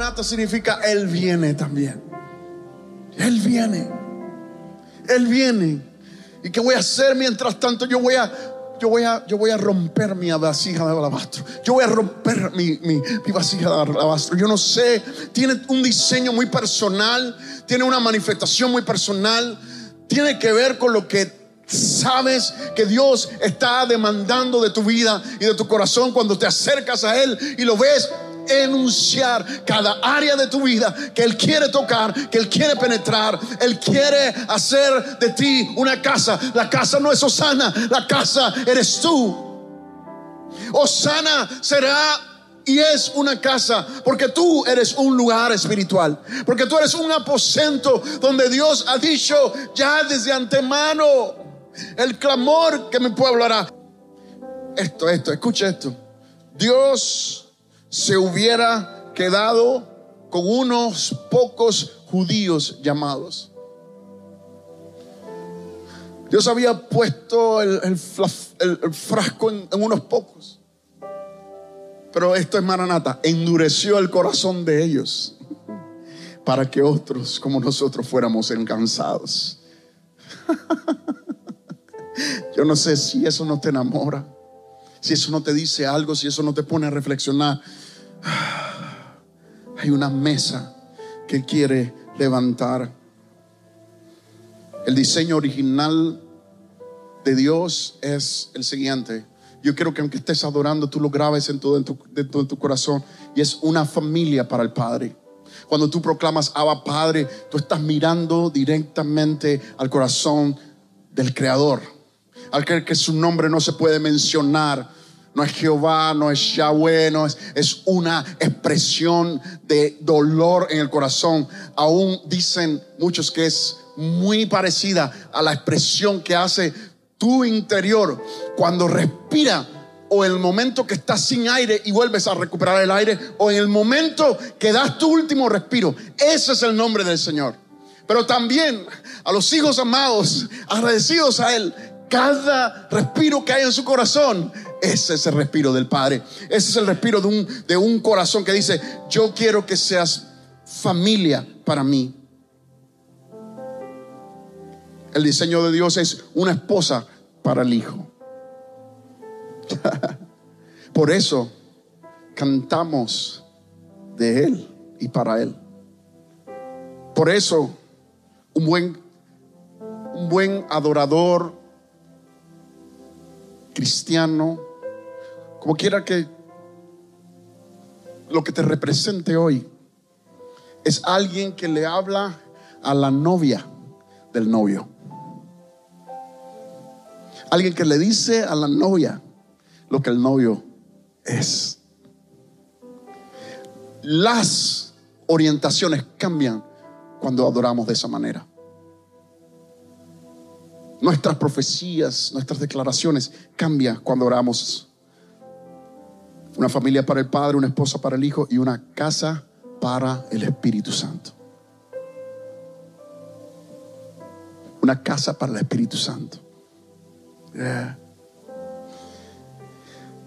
Maranata significa Él viene también. Él viene. Él viene. ¿Y qué voy a hacer mientras tanto? Yo voy a, yo voy a, yo voy a romper mi vasija de alabastro. Yo voy a romper mi, mi, mi vasija de alabastro. Yo no sé, tiene un diseño muy personal, tiene una manifestación muy personal, tiene que ver con lo que sabes que Dios está demandando de tu vida y de tu corazón cuando te acercas a Él y lo ves enunciar cada área de tu vida que Él quiere tocar, que Él quiere penetrar. Él quiere hacer de ti una casa. La casa no es Osana, la casa eres tú. Osana será y es una casa, porque tú eres un lugar espiritual, porque tú eres un aposento donde Dios ha dicho ya desde antemano el clamor que mi pueblo hará. Esto, esto, escucha esto. Dios se hubiera quedado con unos pocos judíos llamados. Dios había puesto el, frasco en, unos pocos. Pero esto es Maranata, endureció el corazón de ellos para que otros como nosotros fuéramos encansados. Yo no sé si eso no te enamora si eso no te dice algo, si eso no te pone a reflexionar, hay una mesa que quiere levantar. El diseño original de Dios es el siguiente. Yo quiero que aunque estés adorando, tú lo grabes en todo, tu, tu corazón. Y es una familia para el Padre. Cuando tú proclamas Abba Padre, tú estás mirando directamente al corazón del Creador al que su nombre no se puede mencionar. No es Jehová, no es Yahweh, no es, es una expresión de dolor en el corazón. Aún dicen muchos que es muy parecida a la expresión que hace tu interior cuando respira o el momento que estás sin aire y vuelves a recuperar el aire o en el momento que das tu último respiro. Ese es el nombre del Señor. Pero también a los hijos amados, agradecidos a Él, cada respiro que hay en su corazón, ese es el respiro del Padre. Ese es el respiro de un, de un corazón que dice, yo quiero que seas familia para mí. El diseño de Dios es una esposa para el hijo. Por eso cantamos de Él y para Él. Por eso un buen, un buen adorador cristiano, como quiera que lo que te represente hoy, es alguien que le habla a la novia del novio. Alguien que le dice a la novia lo que el novio es. Las orientaciones cambian cuando adoramos de esa manera. Nuestras profecías, nuestras declaraciones cambian cuando oramos. Una familia para el Padre, una esposa para el Hijo y una casa para el Espíritu Santo. Una casa para el Espíritu Santo.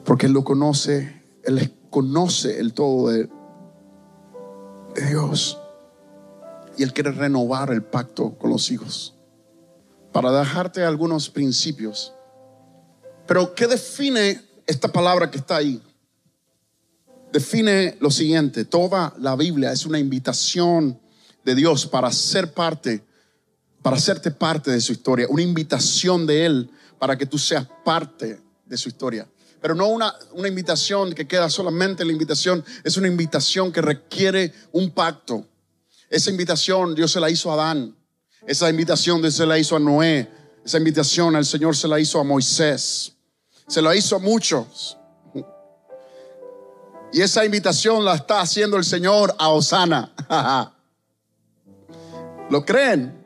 Porque Él lo conoce, Él conoce el todo de, de Dios. Y Él quiere renovar el pacto con los hijos para dejarte algunos principios. Pero ¿qué define esta palabra que está ahí? Define lo siguiente, toda la Biblia es una invitación de Dios para ser parte, para hacerte parte de su historia, una invitación de Él para que tú seas parte de su historia. Pero no una, una invitación que queda solamente la invitación, es una invitación que requiere un pacto. Esa invitación Dios se la hizo a Adán. Esa invitación se la hizo a Noé. Esa invitación al Señor se la hizo a Moisés. Se la hizo a muchos. Y esa invitación la está haciendo el Señor a Osana. ¿Lo creen?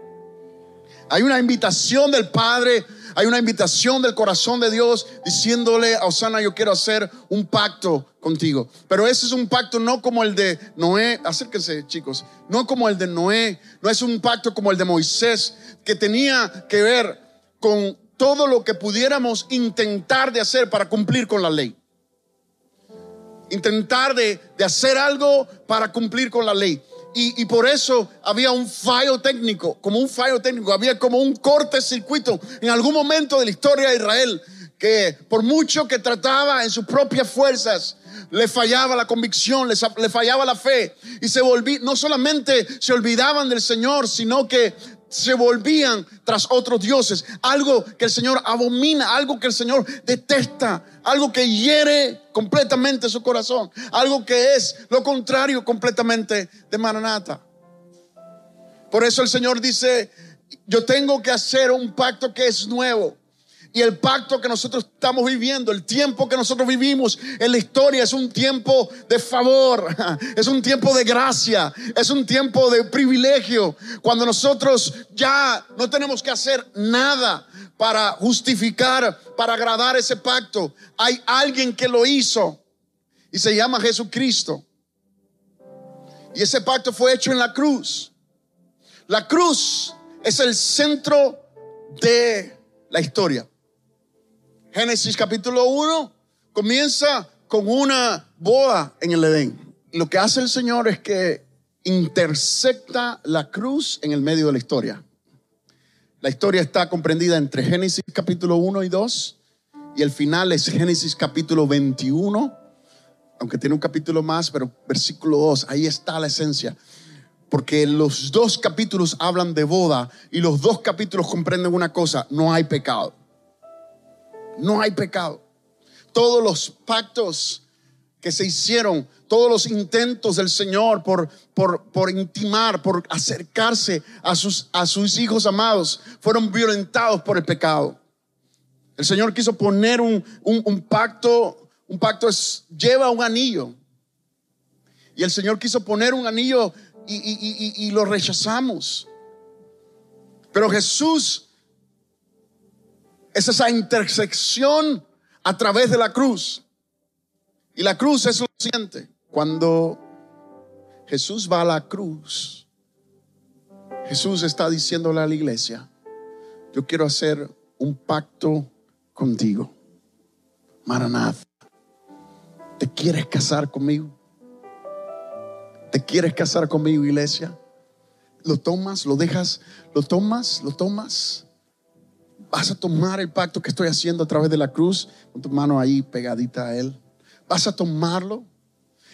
Hay una invitación del Padre, hay una invitación del corazón de Dios diciéndole a Osana, yo quiero hacer un pacto contigo. Pero ese es un pacto no como el de Noé, acérquense chicos, no como el de Noé, no es un pacto como el de Moisés, que tenía que ver con todo lo que pudiéramos intentar de hacer para cumplir con la ley intentar de, hacer algo para cumplir con la ley. Y, y, por eso había un fallo técnico, como un fallo técnico, había como un corte circuito en algún momento de la historia de Israel, que por mucho que trataba en sus propias fuerzas, le fallaba la convicción, le, le fallaba la fe, y se volví, no solamente se olvidaban del Señor, sino que se volvían tras otros dioses, algo que el Señor abomina, algo que el Señor detesta, algo que hiere completamente su corazón, algo que es lo contrario completamente de Maranata. Por eso el Señor dice, yo tengo que hacer un pacto que es nuevo. Y el pacto que nosotros estamos viviendo, el tiempo que nosotros vivimos en la historia es un tiempo de favor, es un tiempo de gracia, es un tiempo de privilegio. Cuando nosotros ya no tenemos que hacer nada para justificar, para agradar ese pacto. Hay alguien que lo hizo y se llama Jesucristo. Y ese pacto fue hecho en la cruz. La cruz es el centro de la historia. Génesis capítulo 1 comienza con una boda en el Edén. Lo que hace el Señor es que intersecta la cruz en el medio de la historia. La historia está comprendida entre Génesis capítulo 1 y 2 y el final es Génesis capítulo 21, aunque tiene un capítulo más, pero versículo 2, ahí está la esencia. Porque los dos capítulos hablan de boda y los dos capítulos comprenden una cosa, no hay pecado no hay pecado. Todos los pactos que se hicieron, todos los intentos del Señor por, por, por intimar, por acercarse a sus, a sus hijos amados, fueron violentados por el pecado. El Señor quiso poner un, un, pacto, un pacto lleva un anillo. Y el Señor quiso poner un anillo y, y, y lo rechazamos. Pero Jesús es esa intersección a través de la cruz. Y la cruz es lo siguiente. Cuando Jesús va a la cruz, Jesús está diciéndole a la iglesia, yo quiero hacer un pacto contigo. Maranatha, ¿te quieres casar conmigo? ¿Te quieres casar conmigo, iglesia? ¿Lo tomas? ¿Lo dejas? ¿Lo tomas? ¿Lo tomas? Vas a tomar el pacto que estoy haciendo a través de la cruz, con tu mano ahí pegadita a Él. Vas a tomarlo.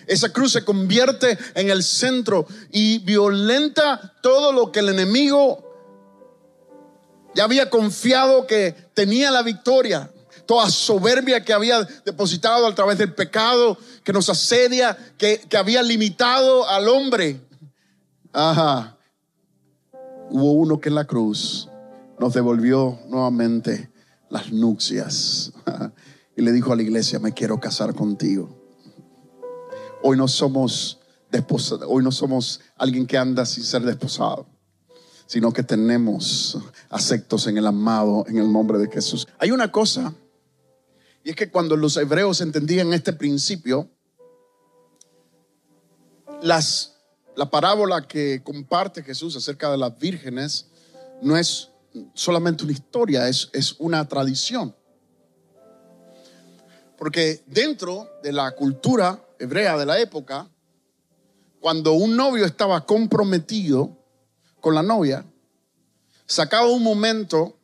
Esa cruz se convierte en el centro y violenta todo lo que el enemigo ya había confiado que tenía la victoria. Toda soberbia que había depositado a través del pecado, que nos asedia, que, que había limitado al hombre. Ajá. Hubo uno que en la cruz nos devolvió nuevamente las nupcias y le dijo a la iglesia, me quiero casar contigo. Hoy no somos desposados, hoy no somos alguien que anda sin ser desposado, sino que tenemos aceptos en el amado, en el nombre de Jesús. Hay una cosa, y es que cuando los hebreos entendían este principio, las, la parábola que comparte Jesús acerca de las vírgenes no es solamente una historia, es, es una tradición. Porque dentro de la cultura hebrea de la época, cuando un novio estaba comprometido con la novia, sacaba un momento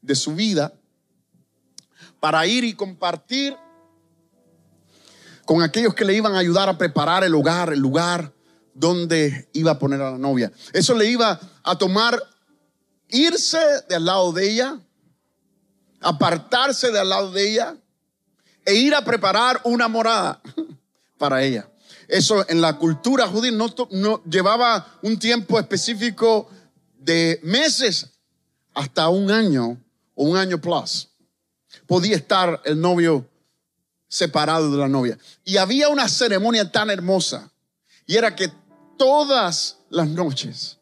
de su vida para ir y compartir con aquellos que le iban a ayudar a preparar el hogar, el lugar donde iba a poner a la novia. Eso le iba a tomar irse de al lado de ella, apartarse de al lado de ella e ir a preparar una morada para ella. Eso en la cultura judía no, no llevaba un tiempo específico de meses hasta un año o un año plus. Podía estar el novio separado de la novia. Y había una ceremonia tan hermosa. Y era que todas las noches,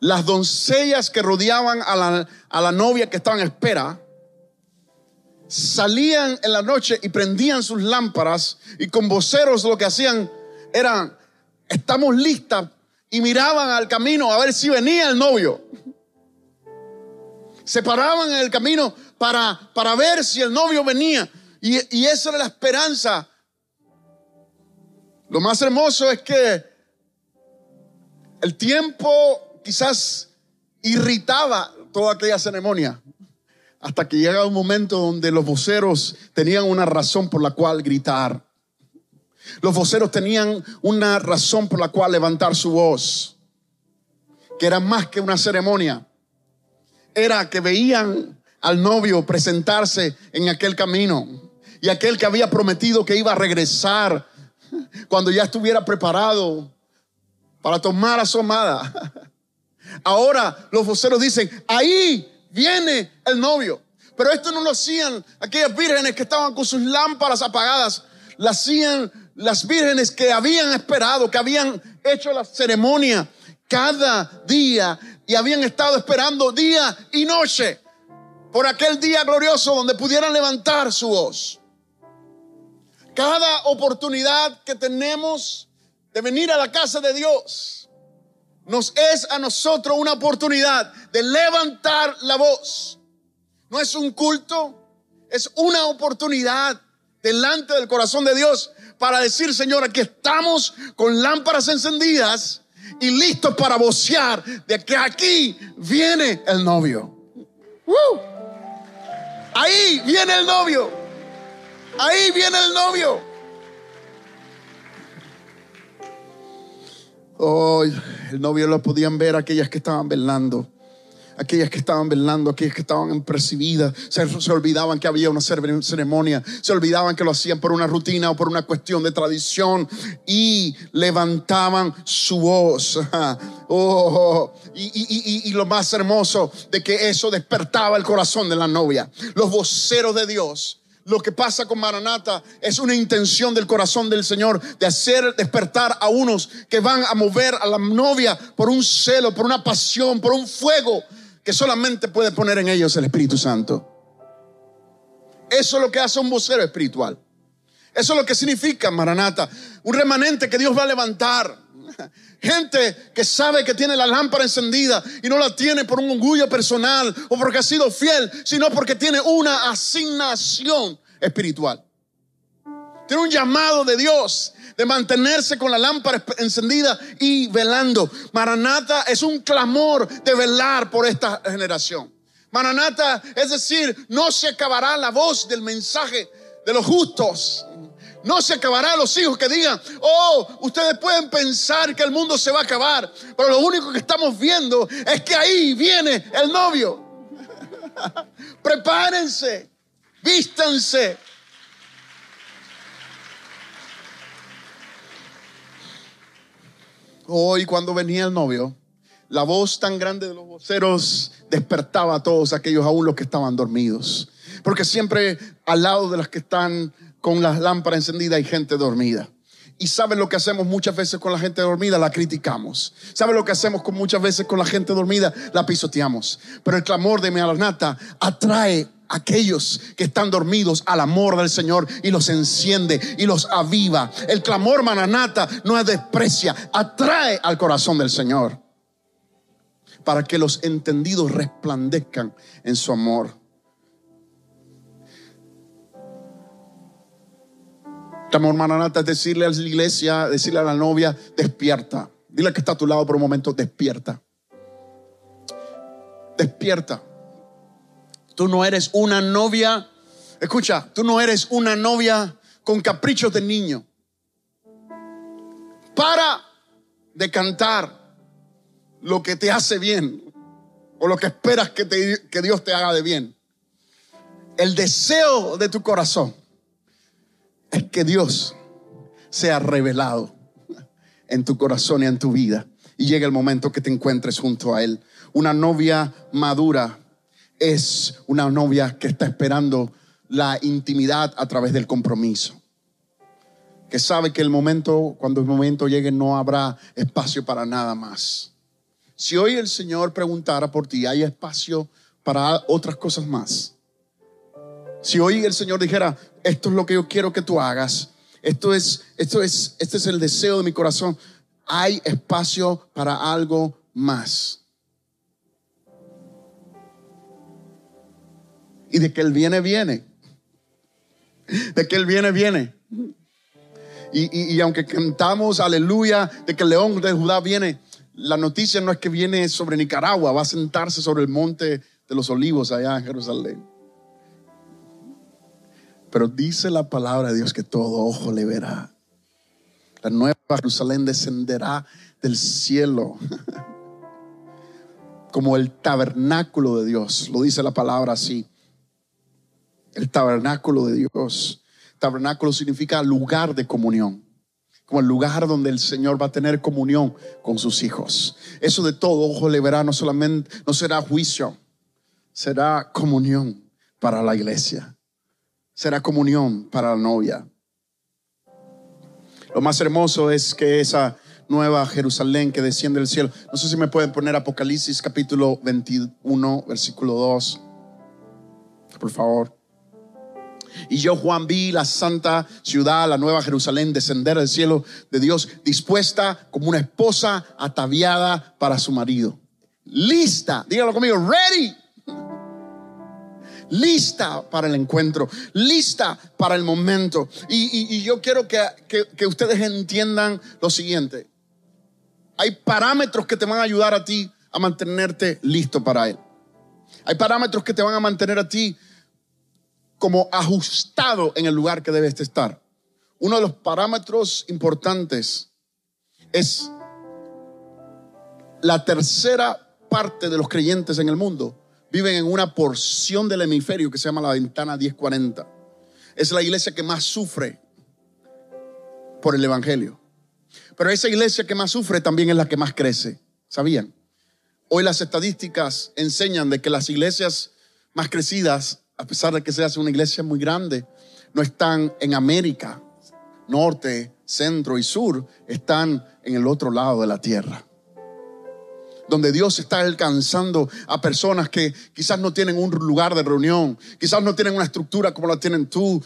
las doncellas que rodeaban a la, a la novia que estaba en espera, salían en la noche y prendían sus lámparas y con voceros lo que hacían era, estamos listas y miraban al camino a ver si venía el novio. Se paraban en el camino para, para ver si el novio venía. Y, y esa era la esperanza. Lo más hermoso es que el tiempo quizás irritaba toda aquella ceremonia. Hasta que llega un momento donde los voceros tenían una razón por la cual gritar. Los voceros tenían una razón por la cual levantar su voz, que era más que una ceremonia. Era que veían al novio presentarse en aquel camino y aquel que había prometido que iba a regresar cuando ya estuviera preparado para tomar a su amada. Ahora los voceros dicen, ahí viene el novio. Pero esto no lo hacían aquellas vírgenes que estaban con sus lámparas apagadas, lo hacían las vírgenes que habían esperado, que habían hecho la ceremonia cada día y habían estado esperando día y noche por aquel día glorioso donde pudieran levantar su voz. Cada oportunidad que tenemos de venir a la casa de Dios nos es a nosotros una oportunidad de levantar la voz. No es un culto, es una oportunidad delante del corazón de Dios para decir, Señor, aquí estamos con lámparas encendidas y listos para vocear de que aquí viene el novio. Ahí viene el novio. Ahí viene el novio. Hoy el novio lo podían ver aquellas que estaban velando. Aquellas que estaban velando, aquellas que estaban percibidas, se, se, olvidaban que había una ceremonia, se olvidaban que lo hacían por una rutina o por una cuestión de tradición. Y levantaban su voz. Oh, y, y, y, lo más hermoso de que eso despertaba el corazón de la novia. Los voceros de Dios lo que pasa con Maranata es una intención del corazón del Señor de hacer despertar a unos que van a mover a la novia por un celo, por una pasión, por un fuego que solamente puede poner en ellos el Espíritu Santo. Eso es lo que hace un vocero espiritual. Eso es lo que significa Maranata. Un remanente que Dios va a levantar. Gente que sabe que tiene la lámpara encendida y no la tiene por un orgullo personal o porque ha sido fiel, sino porque tiene una asignación espiritual. Tiene un llamado de Dios de mantenerse con la lámpara encendida y velando. Maranata es un clamor de velar por esta generación. Maranata es decir, no se acabará la voz del mensaje de los justos. No se acabará los hijos que digan, oh, ustedes pueden pensar que el mundo se va a acabar, pero lo único que estamos viendo es que ahí viene el novio. Prepárense, vístanse, Hoy cuando venía el novio, la voz tan grande de los voceros despertaba a todos aquellos, aún los que estaban dormidos. Porque siempre al lado de las que están con las lámparas encendidas hay gente dormida. Y ¿saben lo que hacemos muchas veces con la gente dormida? La criticamos. ¿Saben lo que hacemos con muchas veces con la gente dormida? La pisoteamos. Pero el clamor de Maranata atrae aquellos que están dormidos al amor del Señor y los enciende y los aviva. El clamor mananata no es desprecia, atrae al corazón del Señor para que los entendidos resplandezcan en su amor. Clamor mananata es decirle a la iglesia, decirle a la novia, despierta. Dile que está a tu lado por un momento, despierta. Despierta. Tú no eres una novia, escucha, tú no eres una novia con caprichos de niño. Para de cantar lo que te hace bien o lo que esperas que, que Dios te haga de bien. El deseo de tu corazón es que Dios sea revelado en tu corazón y en tu vida. Y llega el momento que te encuentres junto a Él. Una novia madura es una novia que está esperando la intimidad a través del compromiso. Que sabe que el momento, cuando el momento llegue, no habrá espacio para nada más. Si hoy el Señor preguntara por ti, ¿hay espacio para otras cosas más? Si hoy el Señor dijera, esto es lo que yo quiero que tú hagas, esto es, esto es, este es el deseo de mi corazón, hay espacio para algo más. Y de que Él viene, viene. De que Él viene, viene. Y, y, aunque cantamos aleluya de que el león de Judá viene, la noticia no es que viene sobre Nicaragua, va a sentarse sobre el monte de los olivos allá en Jerusalén. Pero dice la palabra de Dios que todo ojo le verá. La nueva Jerusalén descenderá del cielo como el tabernáculo de Dios. Lo dice la palabra así. El tabernáculo de Dios. Tabernáculo significa lugar de comunión. Como el lugar donde el Señor va a tener comunión con sus hijos. Eso de todo ojo le verá, no solamente, no será juicio, será comunión para la iglesia. Será comunión para la novia. Lo más hermoso es que esa nueva Jerusalén que desciende del cielo. No sé si me pueden poner Apocalipsis capítulo 21, versículo 2. Por favor. Y yo, Juan, vi la santa ciudad, la nueva Jerusalén, descender del cielo de Dios, dispuesta como una esposa ataviada para su marido. Lista, dígalo conmigo, ready. Lista para el encuentro, lista para el momento. Y, yo quiero que, que ustedes entiendan lo siguiente. Hay parámetros que te van a ayudar a ti a mantenerte listo para Él. Hay parámetros que te van a mantener a ti como ajustado en el lugar que debes estar. Uno de los parámetros importantes es la tercera parte de los creyentes en el mundo viven en una porción del hemisferio que se llama la ventana 1040. Es la iglesia que más sufre por el Evangelio. Pero esa iglesia que más sufre también es la que más crece. ¿Sabían? Hoy las estadísticas enseñan de que las iglesias más crecidas a pesar de que se hace una iglesia muy grande, no están en América, norte, centro y sur, están en el otro lado de la tierra. Donde Dios está alcanzando a personas que quizás no tienen un lugar de reunión, quizás no tienen una estructura como la tienen tú,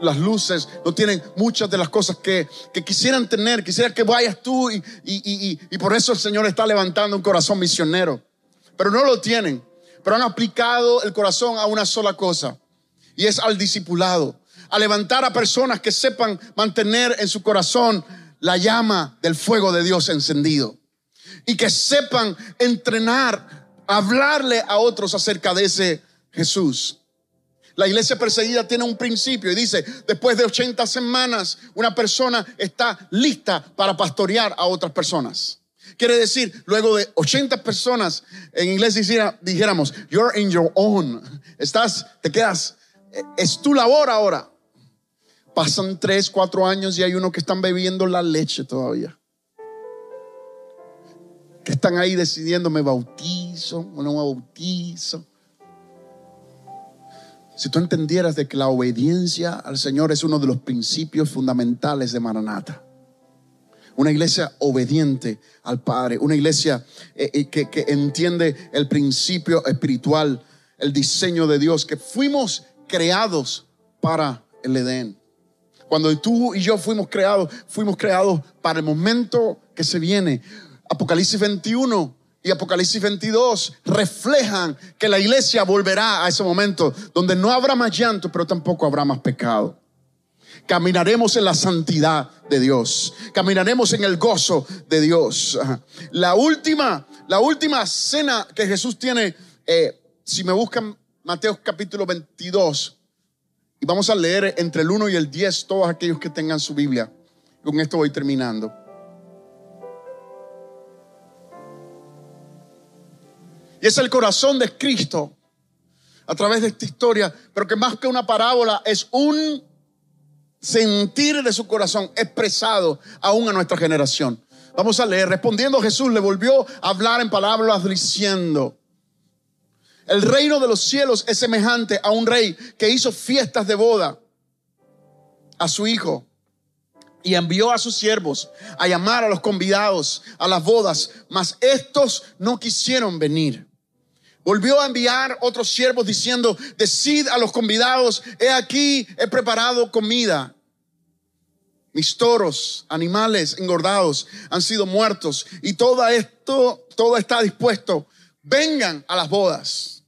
las luces, no tienen muchas de las cosas que, quisieran tener, quisiera que vayas tú y, y por eso el Señor está levantando un corazón misionero. Pero no lo tienen pero han aplicado el corazón a una sola cosa, y es al discipulado, a levantar a personas que sepan mantener en su corazón la llama del fuego de Dios encendido, y que sepan entrenar, hablarle a otros acerca de ese Jesús. La iglesia perseguida tiene un principio y dice, después de 80 semanas, una persona está lista para pastorear a otras personas. Quiere decir, luego de 80 personas en inglés dijéramos, you're in your own. Estás, te quedas, es tu labor ahora. Pasan 3, 4 años y hay uno que están bebiendo la leche todavía. Que están ahí decidiendo, me bautizo o no me bautizo. Si tú entendieras de que la obediencia al Señor es uno de los principios fundamentales de Maranata una iglesia obediente al Padre, una iglesia eh, eh, que, que entiende el principio espiritual, el diseño de Dios, que fuimos creados para el Edén. Cuando tú y yo fuimos creados, fuimos creados para el momento que se viene. Apocalipsis 21 y Apocalipsis 22 reflejan que la iglesia volverá a ese momento donde no habrá más llanto, pero tampoco habrá más pecado. Caminaremos en la santidad de Dios. Caminaremos en el gozo de Dios. La última, la última cena que Jesús tiene, eh, si me buscan Mateo capítulo 22, y vamos a leer entre el 1 y el 10 todos aquellos que tengan su Biblia. Con esto voy terminando. Y es el corazón de Cristo a través de esta historia, pero que más que una parábola es un sentir de su corazón expresado aún a nuestra generación. Vamos a leer. Respondiendo Jesús le volvió a hablar en palabras diciendo, El reino de los cielos es semejante a un rey que hizo fiestas de boda a su hijo y envió a sus siervos a llamar a los convidados a las bodas, mas estos no quisieron venir. Volvió a enviar otros siervos diciendo, decid a los convidados, he aquí, he preparado comida. Mis toros, animales engordados han sido muertos y todo esto, todo está dispuesto. Vengan a las bodas.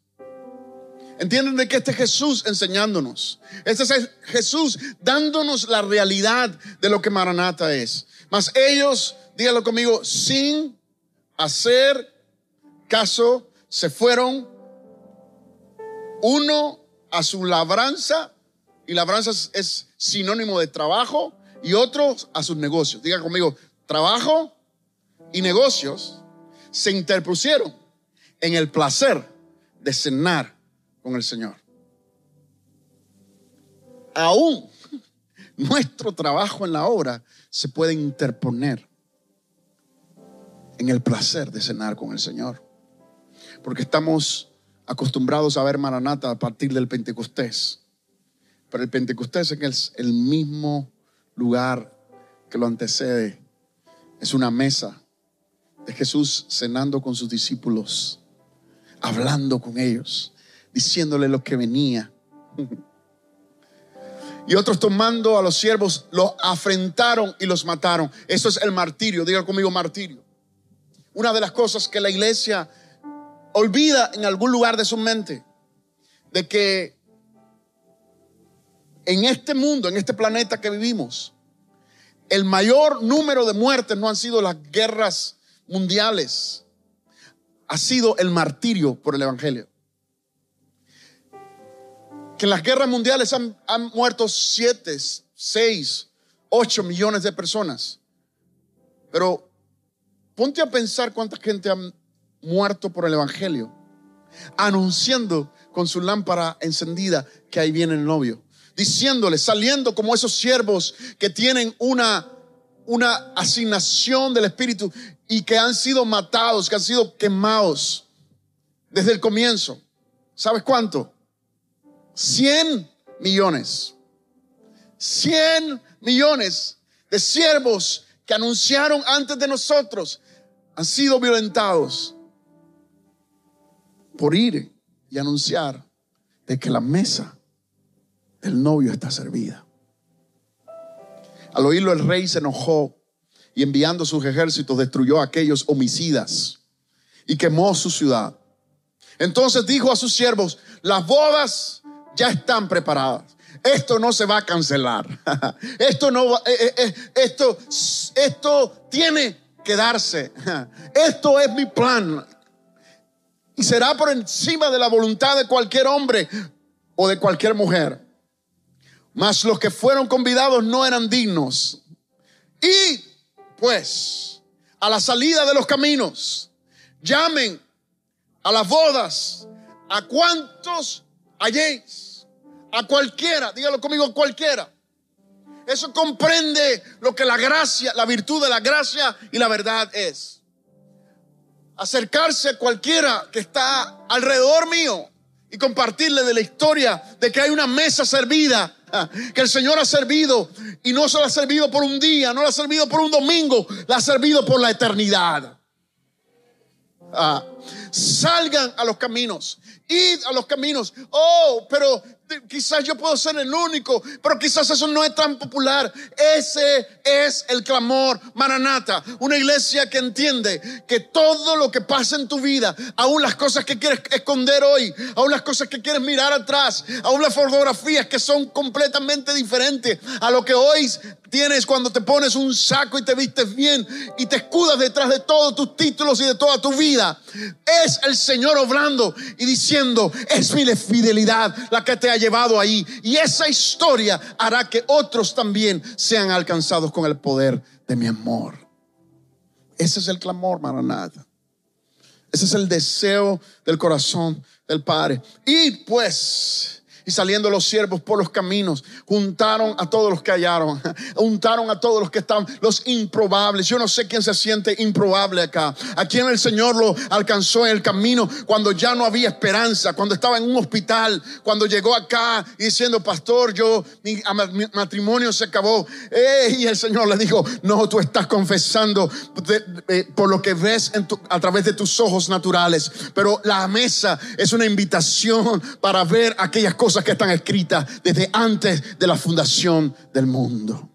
Entienden de que este es Jesús enseñándonos. Este es Jesús dándonos la realidad de lo que Maranata es. Mas ellos, díganlo conmigo, sin hacer caso, se fueron uno a su labranza, y labranza es, sinónimo de trabajo, y otro a sus negocios. Diga conmigo, trabajo y negocios se interpusieron en el placer de cenar con el Señor. Aún nuestro trabajo en la obra se puede interponer en el placer de cenar con el Señor. Porque estamos acostumbrados a ver Maranata a partir del Pentecostés. Pero el Pentecostés es el mismo lugar que lo antecede. Es una mesa de Jesús cenando con sus discípulos, hablando con ellos diciéndole lo que venía. Y otros tomando a los siervos, los afrentaron y los mataron. Eso es el martirio. Diga conmigo martirio. Una de las cosas que la iglesia olvida en algún lugar de su mente, de que en este mundo, en este planeta que vivimos, el mayor número de muertes no han sido las guerras mundiales, ha sido el martirio por el Evangelio que en las guerras mundiales han, muerto 7, 6, 8 millones de personas. Pero ponte a pensar cuánta gente ha muerto por el Evangelio, anunciando con su lámpara encendida que ahí viene el novio, diciéndole, saliendo como esos siervos que tienen una, una asignación del Espíritu y que han sido matados, que han sido quemados desde el comienzo. ¿Sabes cuánto? 100 millones. 100 millones de siervos que anunciaron antes de nosotros han sido violentados por ir y anunciar de que la mesa del novio está servida. Al oírlo el rey se enojó y enviando sus ejércitos destruyó a aquellos homicidas y quemó su ciudad. Entonces dijo a sus siervos, las bodas ya están preparadas. Esto no se va a cancelar. Esto no va, eh, eh, eh, esto, esto tiene que darse. Esto es mi plan. Y será por encima de la voluntad de cualquier hombre o de cualquier mujer. Mas los que fueron convidados no eran dignos. Y pues, a la salida de los caminos, llamen a las bodas a cuantos halléis a cualquiera, dígalo conmigo, cualquiera. Eso comprende lo que la gracia, la virtud de la gracia y la verdad es. Acercarse a cualquiera que está alrededor mío y compartirle de la historia de que hay una mesa servida, que el Señor ha servido y no se la ha servido por un día, no la ha servido por un domingo, la ha servido por la eternidad. Ah, salgan a los caminos, id a los caminos. Oh, pero quizás yo puedo ser el único, pero quizás eso no es tan popular. Ese es el clamor Maranata, una iglesia que entiende que todo lo que pasa en tu vida, aún las cosas que quieres esconder hoy, aún las cosas que quieres mirar atrás, aún las fotografías que son completamente diferentes a lo que hoy tienes cuando te pones un saco y te vistes bien y te escudas detrás de todos tus títulos y de toda tu vida. Es el Señor obrando y diciendo, es mi fidelidad la que te ha llevado ahí. Y esa historia hará que otros también sean alcanzados con el poder de mi amor. Ese es el clamor, Maranata. Ese es el deseo del corazón del Padre. Y pues Y saliendo los siervos por los caminos, juntaron a todos los que hallaron, juntaron a todos los que estaban, los improbables. Yo no sé quién se siente improbable acá. A quién el Señor lo alcanzó en el camino cuando ya no había esperanza, cuando estaba en un hospital, cuando llegó acá diciendo, pastor, yo, mi, matrimonio se acabó. y el Señor le dijo, no, tú estás confesando por lo que ves a través de tus ojos naturales. Pero la mesa es una invitación para ver aquellas cosas que están escritas desde antes de la fundación del mundo.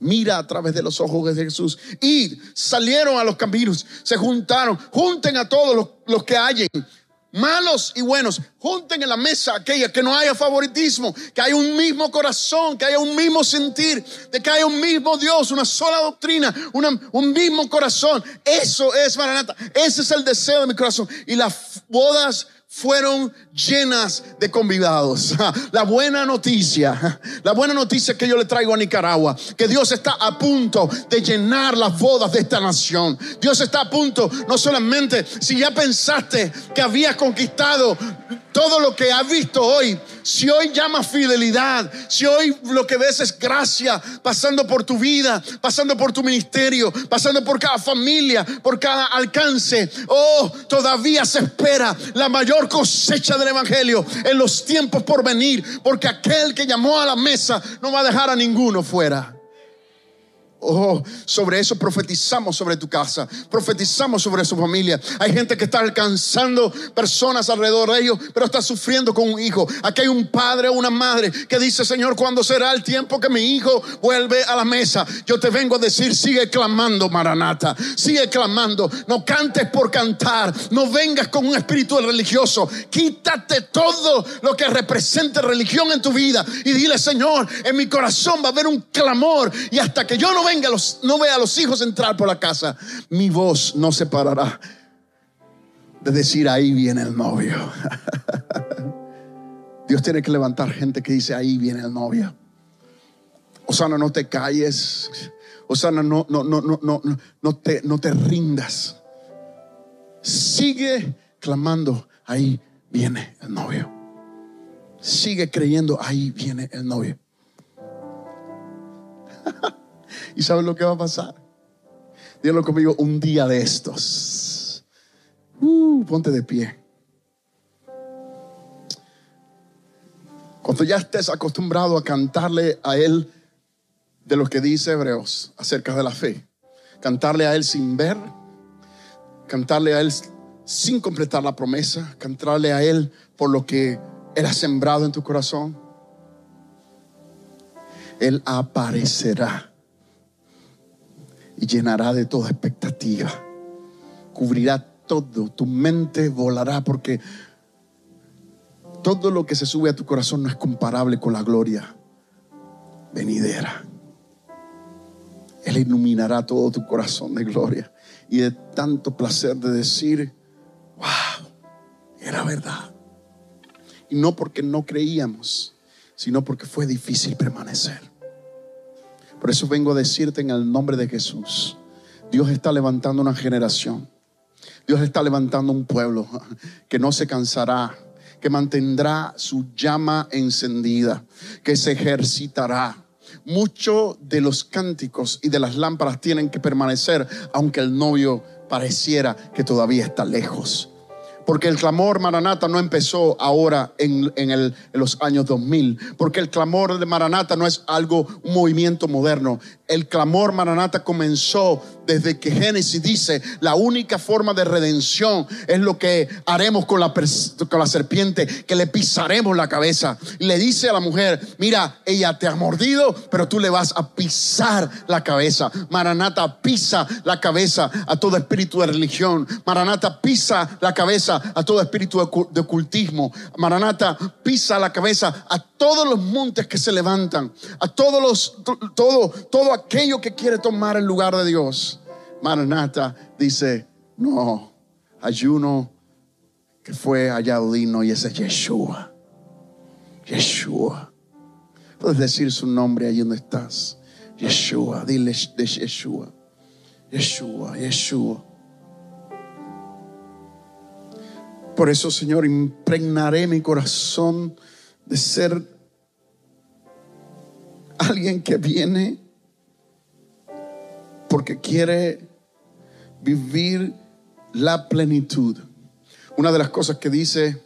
Mira a través de los ojos de Jesús. Y salieron a los caminos, se juntaron, junten a todos los, los que hallen malos y buenos, junten en la mesa aquella, que no haya favoritismo, que haya un mismo corazón, que haya un mismo sentir, de que haya un mismo Dios, una sola doctrina, un mismo corazón. Eso es Maranata, ese es el deseo de mi corazón. Y las bodas fueron llenas de convidados. La buena noticia, la buena noticia que yo le traigo a Nicaragua, que Dios está a punto de llenar las bodas de esta nación. Dios está a punto, no solamente si ya pensaste que habías conquistado todo lo que has visto hoy, si hoy llamas fidelidad, si hoy lo que ves es gracia pasando por tu vida, pasando por tu ministerio, pasando por cada familia, por cada alcance, oh, todavía se espera la mayor cosecha del Evangelio en los tiempos por venir, porque aquel que llamó a la mesa no va a dejar a ninguno fuera. Oh, sobre eso profetizamos sobre tu casa, profetizamos sobre su familia. Hay gente que está alcanzando personas alrededor de ellos, pero está sufriendo con un hijo. Aquí hay un padre o una madre que dice, Señor, ¿cuándo será el tiempo que mi hijo vuelve a la mesa? Yo te vengo a decir, sigue clamando, Maranata, sigue clamando. No cantes por cantar, no vengas con un espíritu religioso. Quítate todo lo que represente religión en tu vida y dile, Señor, en mi corazón va a haber un clamor y hasta que yo no venga no vea a los hijos entrar por la casa, mi voz no se parará de decir ahí viene el novio. Dios tiene que levantar gente que dice ahí viene el novio. Osana, no te calles. Osana, no, no, no, no, no, no te, no te rindas. Sigue clamando, ahí viene el novio. Sigue creyendo, ahí viene el novio. ¿Y sabes lo que va a pasar? Dígalo conmigo, un día de estos. Uh, ponte de pie. Cuando ya estés acostumbrado a cantarle a Él de lo que dice Hebreos acerca de la fe, cantarle a Él sin ver, cantarle a Él sin completar la promesa, cantarle a Él por lo que Él ha sembrado en tu corazón, Él aparecerá y llenará de toda expectativa. Cubrirá todo, tu mente volará porque todo lo que se sube a tu corazón no es comparable con la gloria venidera. Él iluminará todo tu corazón de gloria y de tanto placer de decir, wow, era verdad. Y no porque no creíamos, sino porque fue difícil permanecer. Por eso vengo a decirte en el nombre de Jesús, Dios está levantando una generación. Dios está levantando un pueblo que no se cansará, que mantendrá su llama encendida, que se ejercitará. Muchos de los cánticos y de las lámparas tienen que permanecer, aunque el novio pareciera que todavía está lejos. Porque el clamor Maranata no empezó ahora en, en, los años 2000. Porque el clamor de Maranata no es algo, un movimiento moderno. El clamor Maranata comenzó desde que Génesis dice, la única forma de redención es lo que haremos con la, con la serpiente, que le pisaremos la cabeza. Le dice a la mujer, mira, ella te ha mordido, pero tú le vas a pisar la cabeza. Maranata pisa la cabeza a todo espíritu de religión. Maranata pisa la cabeza a todo espíritu de ocultismo. Maranata pisa la cabeza a todos los montes que se levantan, a todos los, todo, todo aquello que quiere tomar el lugar de Dios. Maranata dice, no, ayuno que fue Ayaudino y ese es Yeshua. Yeshua. Puedes decir su nombre ahí donde estás. Yeshua, dile de Yeshua. Yeshua, Yeshua. Por eso, Señor, impregnaré mi corazón de ser alguien que viene porque quiere vivir la plenitud. Una de las cosas que dice,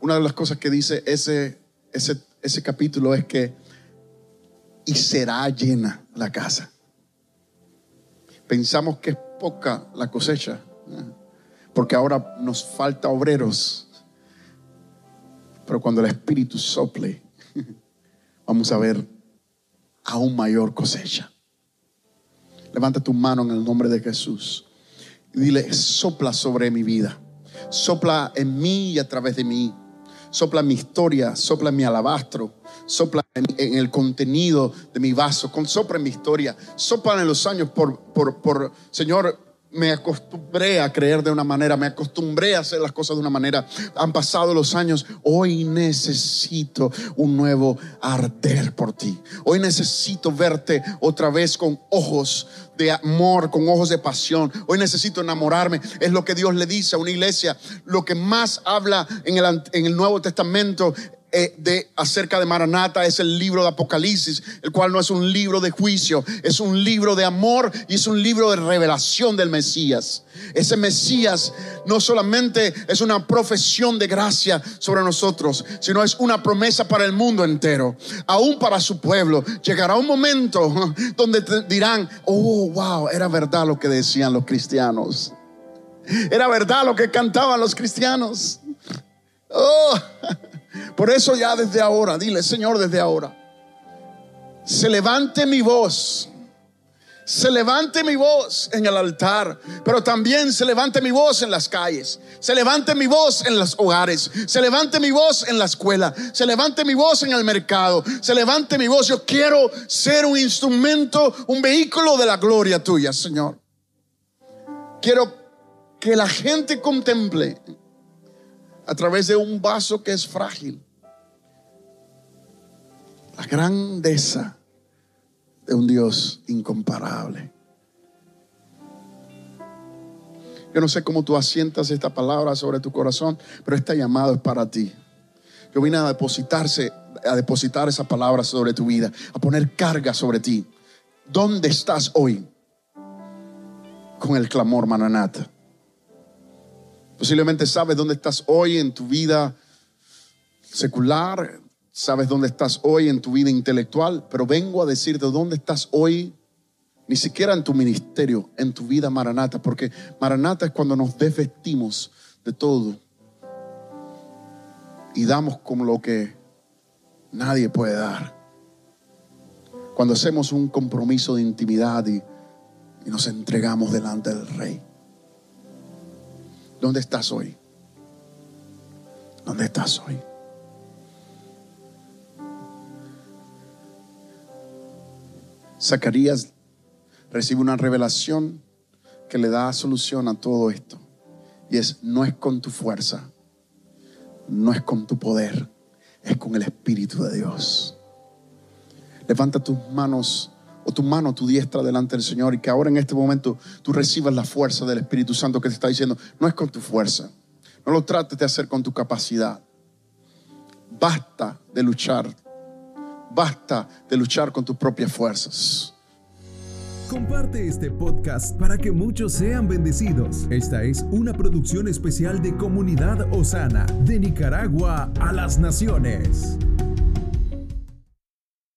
una de las cosas que dice ese, ese, ese capítulo es que y será llena la casa. Pensamos que es poca la cosecha, ¿eh? porque ahora nos falta obreros. Pero cuando el Espíritu sople, vamos a ver aún mayor cosecha. Levanta tu mano en el nombre de Jesús. Y dile, sopla sobre mi vida, sopla en mí y a través de mí, sopla mi historia, sopla mi alabastro, sopla en, el contenido de mi vaso, sopla en mi historia, sopla en los años por, por, por Señor, me acostumbré a creer de una manera, me acostumbré a hacer las cosas de una manera. Han pasado los años, hoy necesito un nuevo arder por ti. Hoy necesito verte otra vez con ojos de amor, con ojos de pasión. Hoy necesito enamorarme. Es lo que Dios le dice a una iglesia. Lo que más habla en el, en el Nuevo Testamento eh, de, acerca de Maranata es el libro de Apocalipsis, el cual no es un libro de juicio, es un libro de amor y es un libro de revelación del Mesías. Ese Mesías no solamente es una profesión de gracia sobre nosotros, sino es una promesa para el mundo entero, aún para su pueblo. Llegará un momento donde dirán, oh, wow, era verdad lo que decían los cristianos. Era verdad lo que cantaban los cristianos. Oh, por eso ya desde ahora, dile, Señor, desde ahora, se levante mi voz. Se levante mi voz en el altar, pero también se levante mi voz en las calles, se levante mi voz en los hogares, se levante mi voz en la escuela, se levante mi voz en el mercado, se levante mi voz. Yo quiero ser un instrumento, un vehículo de la gloria tuya, Señor. Quiero que la gente contemple a través de un vaso que es frágil. La grandeza de un Dios incomparable. Yo no sé cómo tú asientas esta palabra sobre tu corazón, pero este llamado es para ti. Yo vine a depositarse, a depositar esa palabra sobre tu vida, a poner carga sobre ti. ¿Dónde estás hoy? Con el clamor mananata. Posiblemente sabes dónde estás hoy en tu vida secular, sabes dónde estás hoy en tu vida intelectual, pero vengo a decirte dónde estás hoy, ni siquiera en tu ministerio, en tu vida maranata, porque maranata es cuando nos desvestimos de todo y damos como lo que nadie puede dar. Cuando hacemos un compromiso de intimidad y, y nos entregamos delante del rey. ¿Dónde estás hoy? ¿Dónde estás hoy? Zacarías recibe una revelación que le da solución a todo esto. Y es, no es con tu fuerza, no es con tu poder, es con el Espíritu de Dios. Levanta tus manos o tu mano, tu diestra delante del Señor y que ahora en este momento tú recibas la fuerza del Espíritu Santo que te está diciendo, no es con tu fuerza, no lo trates de hacer con tu capacidad. Basta de luchar, basta de luchar con tus propias fuerzas. Comparte este podcast para que muchos sean bendecidos. Esta es una producción especial de Comunidad Osana, de Nicaragua a las Naciones.